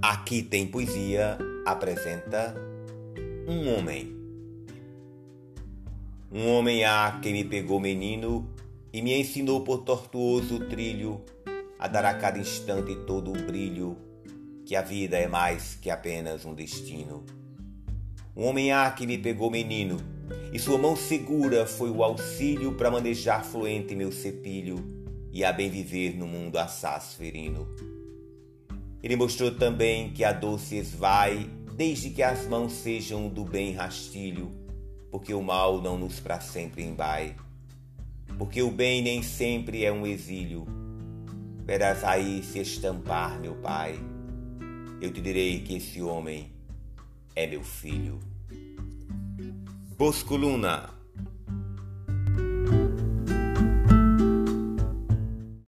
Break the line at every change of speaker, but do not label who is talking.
Aqui tem poesia apresenta um homem. Um homem há que me pegou menino e me ensinou por tortuoso trilho a dar a cada instante todo o brilho que a vida é mais que apenas um destino. Um homem há que me pegou menino e sua mão segura foi o auxílio para manejar fluente meu cepilho e a bem viver no mundo assaz ferino. Ele mostrou também que a dor se esvai desde que as mãos sejam do bem rastilho, porque o mal não nos para sempre embai, porque o bem nem sempre é um exílio. Verás aí se estampar, meu pai, eu te direi que esse homem é meu filho. Bosco Luna